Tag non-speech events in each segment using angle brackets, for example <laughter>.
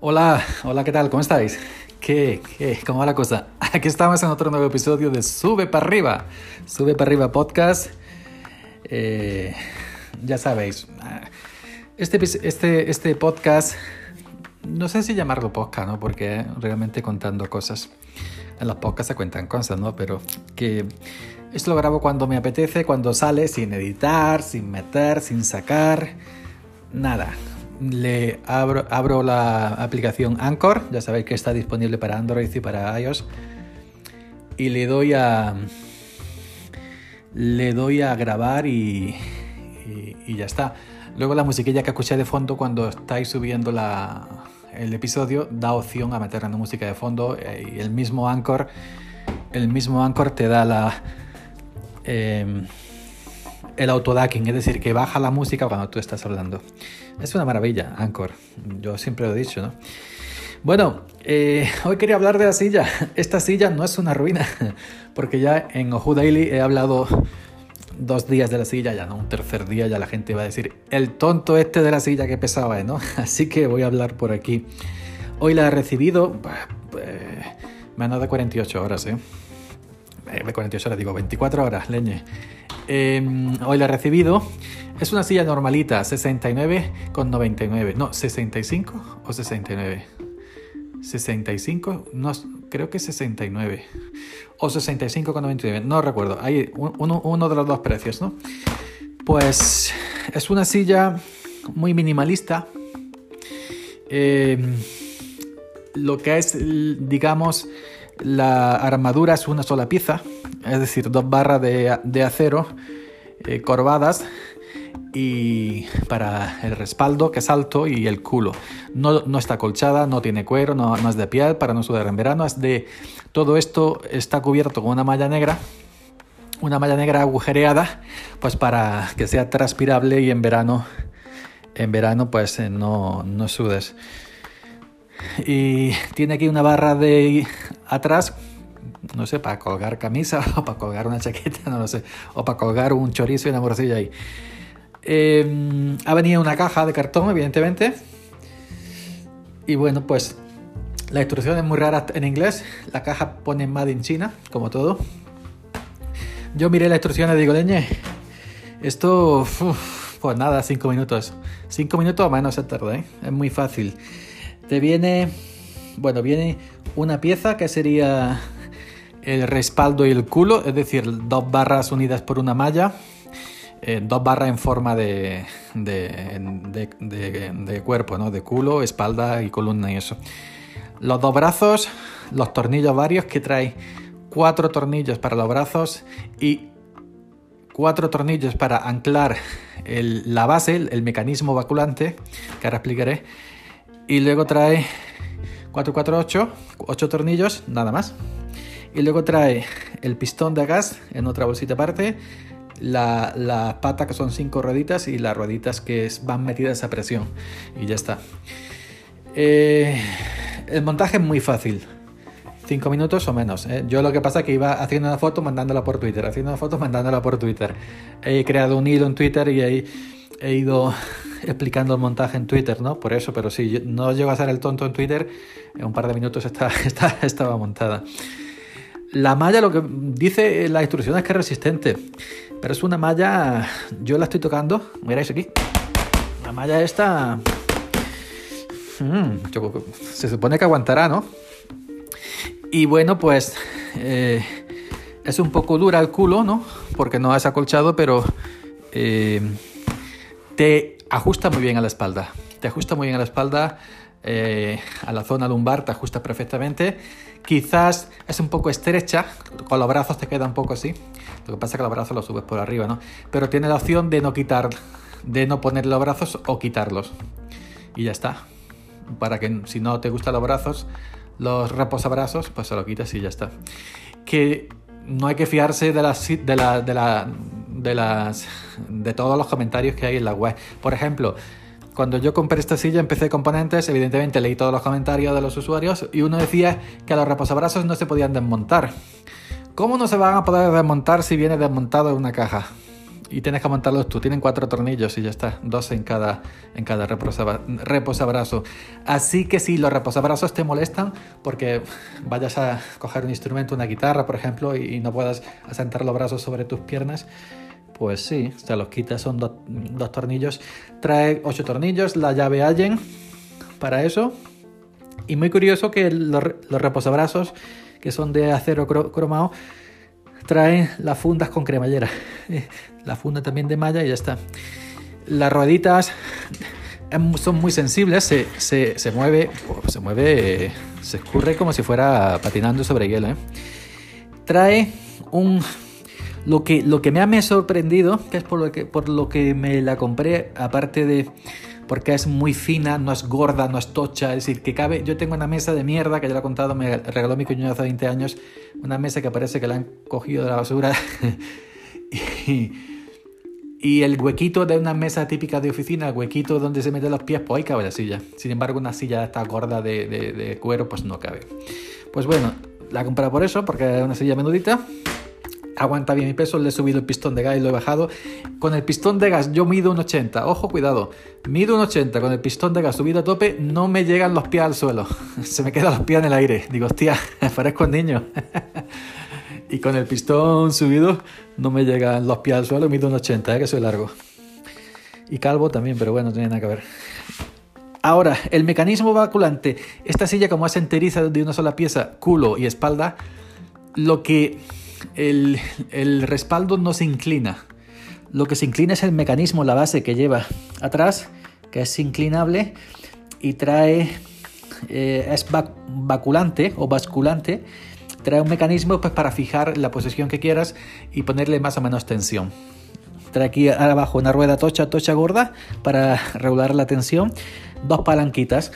Hola, hola, ¿qué tal? ¿Cómo estáis? ¿Qué, ¿Cómo va la cosa? <laughs> Aquí estamos en otro nuevo episodio de Sube para arriba, Sube para arriba podcast. Eh, ya sabéis, este, este, este podcast, no sé si llamarlo podcast, ¿no? Porque realmente contando cosas. En los podcasts se cuentan cosas, ¿no? Pero que esto lo grabo cuando me apetece, cuando sale, sin editar, sin meter, sin sacar, nada le abro, la aplicación Anchor, ya sabéis que está disponible para Android y para iOS, y le doy a le doy a grabar y, y, ya está. Luego la musiquilla que escuché de fondo cuando estáis subiendo la, el episodio da opción a meter una música de fondo eh, y el mismo Anchor el mismo Anchor te da la em, el autodacking, es decir, que baja la música cuando tú estás hablando. Es una maravilla, Anchor. Yo siempre lo he dicho, ¿no? Bueno, eh, hoy quería hablar de la silla. Esta silla no es una ruina, <laughs> porque ya en Oju Daily he hablado dos días de la silla, ya no, un tercer día ya la gente va a decir, el tonto este de la silla que pesaba, ¿no? <laughs> Así que voy a hablar por aquí. Hoy la he recibido, pues, menos de 48 horas, ¿eh? De eh, 48 horas, digo, 24 horas, leñe. Em, hoy la he recibido. Es una silla normalita, 69,99. No, 65 o 69. 65, no, creo que 69. O 65,99, no recuerdo. Hay uno, uno, de los dos precios, ¿no? Pues es una silla muy minimalista. Em, lo que es, digamos, la armadura es una sola pieza, es decir, dos barras de, acero eh, corvadas y para el respaldo que es alto y el culo. No, está colchada, no tiene cuero, no, es de piel para no sudar en verano, es de todo esto está cubierto con una malla negra, una malla negra agujereada, pues para que sea transpirable y en verano, en verano pues eh, no, no sudes. Y tiene aquí una barra de atrás, no sé, para colgar camisa <laughs> o para colgar una chaqueta, no lo sé, o para colgar un chorizo y una morcilla ahí. Em, ha venido una caja de cartón, evidentemente. Y bueno, pues la instrucción es muy rara en inglés. La caja pone Made in China, como todo. Yo miré la instrucción y digo, leñe, esto, pues nada, cinco minutos. Cinco minutos o menos se tarda, ¿eh? Es muy fácil. Te viene, bueno, viene una pieza que sería el respaldo y el culo, es decir, dos barras unidas por una malla, eh, dos barras en forma de, de, de, cuerpo, ¿no? de culo, espalda y columna y eso. Los dos brazos, los tornillos varios que trae cuatro tornillos para los brazos y cuatro tornillos para anclar la base, el, mecanismo vaculante, que ahora explicaré, y luego trae 448, 8 tornillos, nada más. Y luego trae el pistón de gas en otra bolsita aparte, la, la pata que son 5 rueditas y las rueditas que van metidas a presión. Y ya está. Eh, el montaje es muy fácil. 5 minutos o menos. ¿eh? Yo lo que pasa es que iba haciendo una foto mandándola por Twitter, haciendo una foto mandándola por Twitter. He creado un hilo en Twitter y ahí he ido <laughs> explicando el montaje en Twitter, ¿no? Por eso, pero si no llego a ser el tonto en Twitter, en un par de minutos <laughs> está, estaba montada. La malla, lo que dice la instrucción es que es resistente, pero es una malla, yo la estoy tocando, miráis aquí, la malla esta, mm, se supone que aguantará, ¿no? Y bueno, pues eh, es un poco dura el culo, ¿no? Porque no es acolchado, pero eh, te ajusta muy bien a la espalda. Te ajusta muy bien a la espalda, eh, a la zona lumbar, te ajusta perfectamente. Quizás es un poco estrecha, con los brazos te queda un poco así. Lo que pasa es que los brazos los subes por arriba, ¿no? Pero tiene la opción de no quitar, de no poner los brazos o quitarlos. Y ya está. Para que si no te gustan los brazos, los reposabrazos, pues se lo quitas y ya está. Que no hay que fiarse de la, de la, de la de, las, de todos los comentarios que hay en la web. Por ejemplo, cuando yo compré esta silla empecé componentes, evidentemente leí todos los comentarios de los usuarios y uno decía que los reposabrazos no se podían desmontar. ¿Cómo no se van a poder desmontar si viene desmontado en una caja? y tienes que montarlos tú. Tienen cuatro tornillos y ya está, dos en cada, en cada reposabrazo. Así que si los reposabrazos te molestan porque vayas a coger un instrumento, una guitarra, por ejemplo, y, no puedas asentar los brazos sobre tus piernas, pues sí, se los quitas, son dos tornillos. Trae ocho tornillos, la llave Allen para eso. Y muy curioso que los, los reposabrazos, que son de acero cromado, traen las fundas con cremallera. <laughs> La funda también de malla y ya está. Las rueditas son muy sensibles, se, se, se mueve, se mueve, se escurre como si fuera patinando sobre hielo. ¿eh? Trae un... Lo que, lo que me ha me sorprendido, que es por lo que, por lo que me la compré, aparte de porque es muy fina, no es gorda, no es tocha, es decir, que cabe, yo tengo una mesa de mierda que ya lo he contado, me regaló mi cuñado hace 20 años, una mesa que parece que la han cogido de la basura <laughs> y, el huequito de una mesa típica de oficina, el huequito donde se meten los pies, pues ahí cabe la silla. Sin embargo, una silla esta gorda de, de, de cuero, pues no cabe. Pues bueno, la he comprado por eso, porque es una silla menudita aguanta bien mi peso, le he subido el pistón de gas y lo he bajado. Con el pistón de gas yo mido un 80, ojo, cuidado, mido un 80, con el pistón de gas subido a tope no me llegan los pies al suelo, <laughs> se me quedan los pies en el aire. Digo, hostia, <laughs> parezco un niño. <laughs> y con el pistón subido no me llegan los pies al suelo, mido un 80, ¿eh? que soy largo. Y calvo también, pero bueno, no tiene nada que ver. Ahora, el mecanismo vaculante. Esta silla, como es enteriza de una sola pieza, culo y espalda, lo que el, respaldo no se inclina. Lo que se inclina es el mecanismo, la base que lleva atrás, que es inclinable y trae, eh, es vaculante o basculante, trae un mecanismo pues, para fijar la posición que quieras y ponerle más o menos tensión. Trae aquí abajo una rueda tocha, tocha gorda para regular la tensión, dos palanquitas.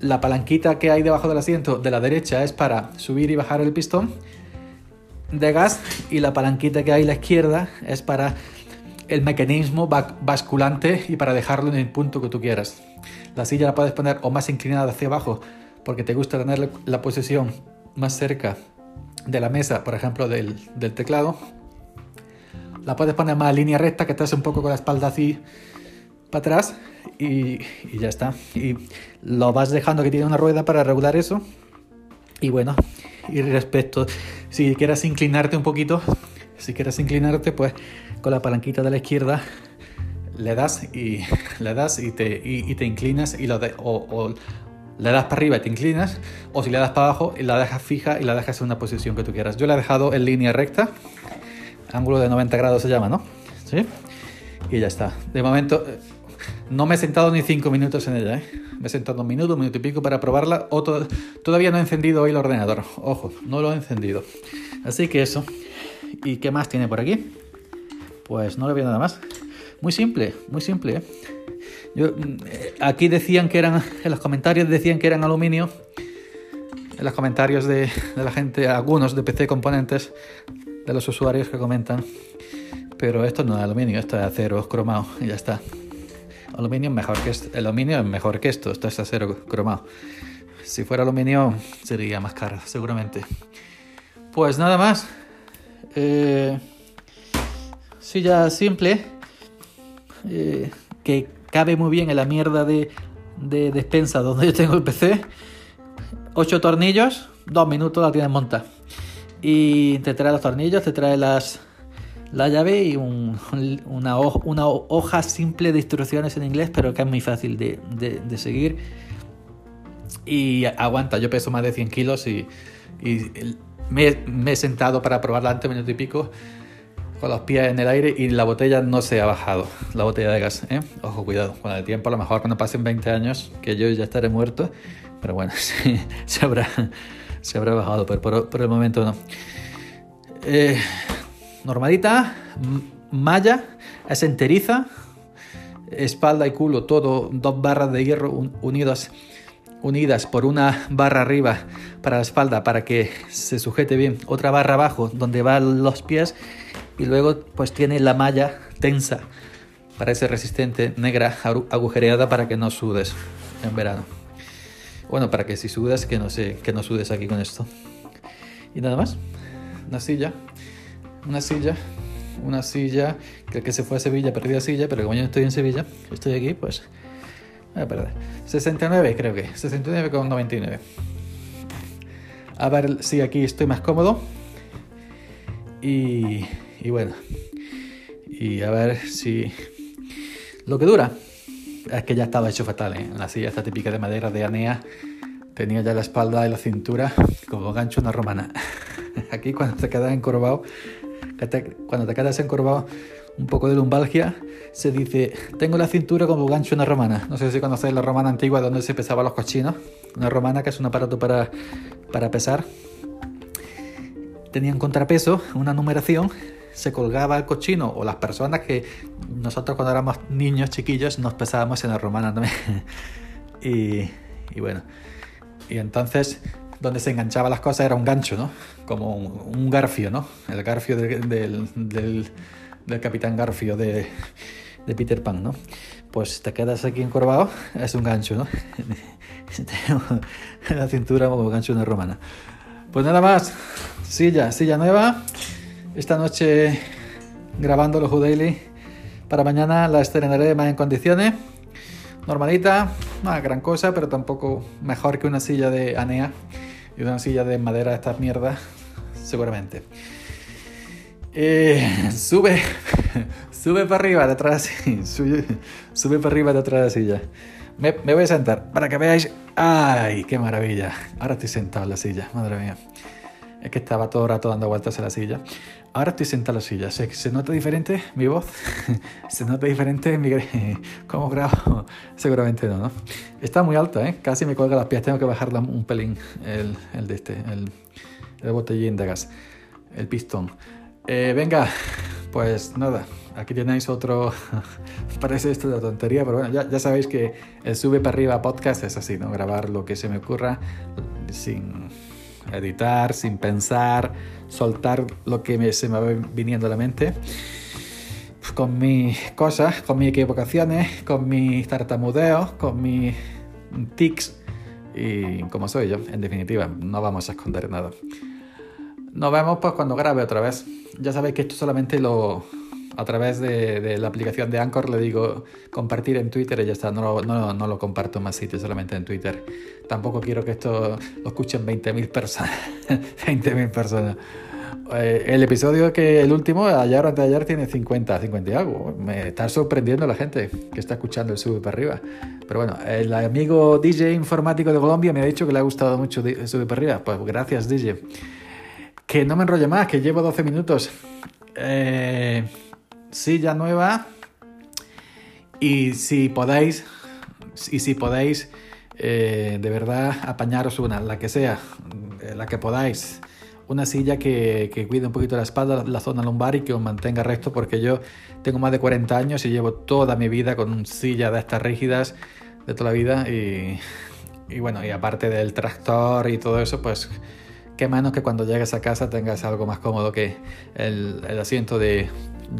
La palanquita que hay debajo del asiento de la derecha es para subir y bajar el pistón de gas y la palanquita que hay a la izquierda es para el mecanismo basculante y para dejarlo en el punto que tú quieras. La silla la puedes poner o más inclinada hacia abajo porque te gusta tener la posición más cerca de la mesa, por ejemplo, del, teclado. La puedes poner más línea recta que estás un poco con la espalda así para atrás y, y ya está. Y lo vas dejando que tiene una rueda para regular eso. Y bueno, y respecto, si quieres inclinarte un poquito, si quieres inclinarte, pues con la palanquita de la izquierda le das y le das y te, y, te inclinas y lo o, le das para arriba y te inclinas, o si le das para abajo y la dejas fija y la dejas en una posición que tú quieras. Yo la he dejado en línea recta, ángulo de 90 grados se llama, ¿no? ¿Sí? Y ya está. De momento no me he sentado ni 5 minutos en ella, ¿eh? Me he sentado un minuto, un minuto y pico para probarla. Todavía no he encendido hoy el ordenador. Ojo, no lo he encendido. Así que eso. ¿Y qué más tiene por aquí? Pues no le veo nada más. Muy simple, muy simple. ¿eh? Eh, aquí decían que eran, en los comentarios decían que eran aluminio. En los comentarios de, de la gente, algunos de PC Componentes, de los usuarios que comentan. Pero esto no es aluminio, esto es acero cromado y ya está. Aluminio mejor que esto. El aluminio es mejor que esto. Esto es acero cromado. Si fuera aluminio sería más caro, seguramente. Pues nada más. Eh, silla simple. Eh, que cabe muy bien en la mierda de, de despensa donde yo tengo el PC. Ocho tornillos. Dos minutos la tienes montada. Y te trae los tornillos, te trae las la llave y <laughs> una, hoja simple de instrucciones en inglés, pero que es muy fácil de, seguir. Y aguanta, yo peso más de 100 kilos y, me, he sentado para probarla antes, minuto y pico, con los pies en el aire y la botella no se ha bajado, la botella de gas. ¿eh? Ojo, cuidado, con el tiempo a lo mejor cuando pasen 20 años, que yo ya estaré muerto, pero bueno, <laughs> se, habrá, se habrá bajado, pero por, el momento no. Eh, normalita, malla, es enteriza, espalda y culo, todo dos barras de hierro unidas, unidas por una barra arriba para la espalda para que se sujete bien, otra barra abajo donde van los pies y luego pues tiene la malla tensa, parece resistente, negra, agujereada para que no sudes en verano. Bueno, para que si sudas, que no, sé, que no sudes aquí con esto. Y nada más, una silla una silla una silla, que el que se fue a Sevilla perdió silla, pero como yo no estoy en Sevilla, estoy aquí, pues voy a perder. 69 creo que, 69,99. A ver si aquí estoy más cómodo. Y, y bueno, y a ver si lo que dura es que ya estaba hecho fatal, ¿eh? La silla esta típica de madera de Anea tenía ya la espalda y la cintura como gancho una romana. <laughs> Aquí cuando te quedas encorvado, cuando te quedas encorvado un poco de lumbalgia, se dice, tengo la cintura como gancho una romana. No sé si conocéis la romana antigua donde se pesaban los cochinos. Una romana que es un aparato para, para pesar. Tenía un contrapeso, una numeración se colgaba el cochino o las personas que nosotros cuando éramos niños chiquillos nos pesábamos en la romana también. <laughs> y, y, bueno, y entonces donde se enganchaba las cosas era un gancho, ¿no? Como un, garfio, ¿no? El garfio del, del, del, capitán Garfio de, de, Peter Pan, ¿no? Pues te quedas aquí encorvado, es un gancho, ¿no? <laughs> la cintura como gancho de una romana. Pues nada más, silla, silla nueva. Esta noche grabando los Daily. Para mañana la estrenaré más en condiciones. Normalita, no gran cosa, pero tampoco mejor que una silla de Anea y una silla de madera de estas mierdas, <laughs> seguramente. Eh, sube, <laughs> sube para arriba detrás, <laughs> sube, sube para arriba detrás de la silla. Me, me, voy a sentar para que veáis. ¡Ay, qué maravilla! Ahora estoy sentado en la silla, madre mía. Es que estaba todo el rato dando vueltas en la silla. Ahora estoy sentado en la silla. ¿Se, ¿Se nota diferente mi voz? <laughs> ¿Se nota diferente mi... <laughs> cómo grabo? <laughs> Seguramente no, ¿no? Está muy alta, ¿eh? Casi me cuelga las pies. Tengo que bajarla un pelín el, el de este, el, el, botellín de gas, el pistón. Eh, venga, pues nada, aquí tenéis otro... Parece esto de tontería, pero bueno, ya, ya sabéis que el sube para arriba podcast es así, ¿no? Grabar lo que se me ocurra sin editar, sin pensar soltar lo que se me va viniendo a la mente con mis cosas, con mis equivocaciones, con mis tartamudeos, con mis tics y como soy yo, en definitiva, no vamos a esconder nada. Nos vemos pues cuando grabe otra vez. Ya sabéis que esto solamente lo a través de, la aplicación de Anchor le digo compartir en Twitter y ya está, no, lo comparto más sitios, solamente en Twitter. Tampoco quiero que esto lo escuchen 20.000 personas. 20.000 personas. Eh, el episodio que el último, ayer o antes de ayer, tiene 50, 50 y algo. Me está sorprendiendo la gente que está escuchando el sube para arriba. Pero bueno, el amigo DJ informático de Colombia me ha dicho que le ha gustado mucho el sube para arriba. Pues gracias, DJ. Que no me enrolle más, que llevo 12 minutos. Eh, silla nueva. Y si podéis, y si podéis, eh, de verdad, apañaros una, la que sea, la que podáis una silla que, que, cuide un poquito la espalda, la zona lumbar y que os mantenga recto, porque yo tengo más de 40 años y llevo toda mi vida con silla de estas rígidas de toda la vida y, bueno, y aparte del tractor y todo eso, pues qué menos que cuando llegues a casa tengas algo más cómodo que el asiento de,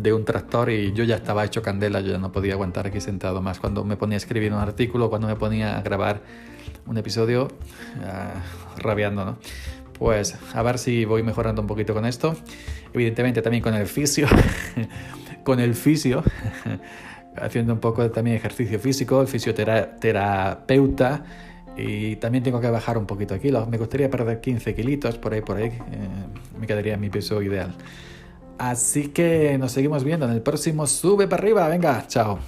de, un tractor y yo ya estaba hecho candela, yo ya no podía aguantar aquí sentado más. Cuando me ponía a escribir un artículo, cuando me ponía a grabar un episodio, uh, rabiando, ¿no? pues a ver si voy mejorando un poquito con esto. Evidentemente también con el fisio, <laughs> con el fisio, <laughs> haciendo un poco también ejercicio físico, el fisioterapeuta. Y también tengo que bajar un poquito de kilos. Me gustaría perder 15 kilitos por ahí, por ahí. Eh, me quedaría mi peso ideal. Así que nos seguimos viendo en el próximo Sube para arriba. Venga, chao.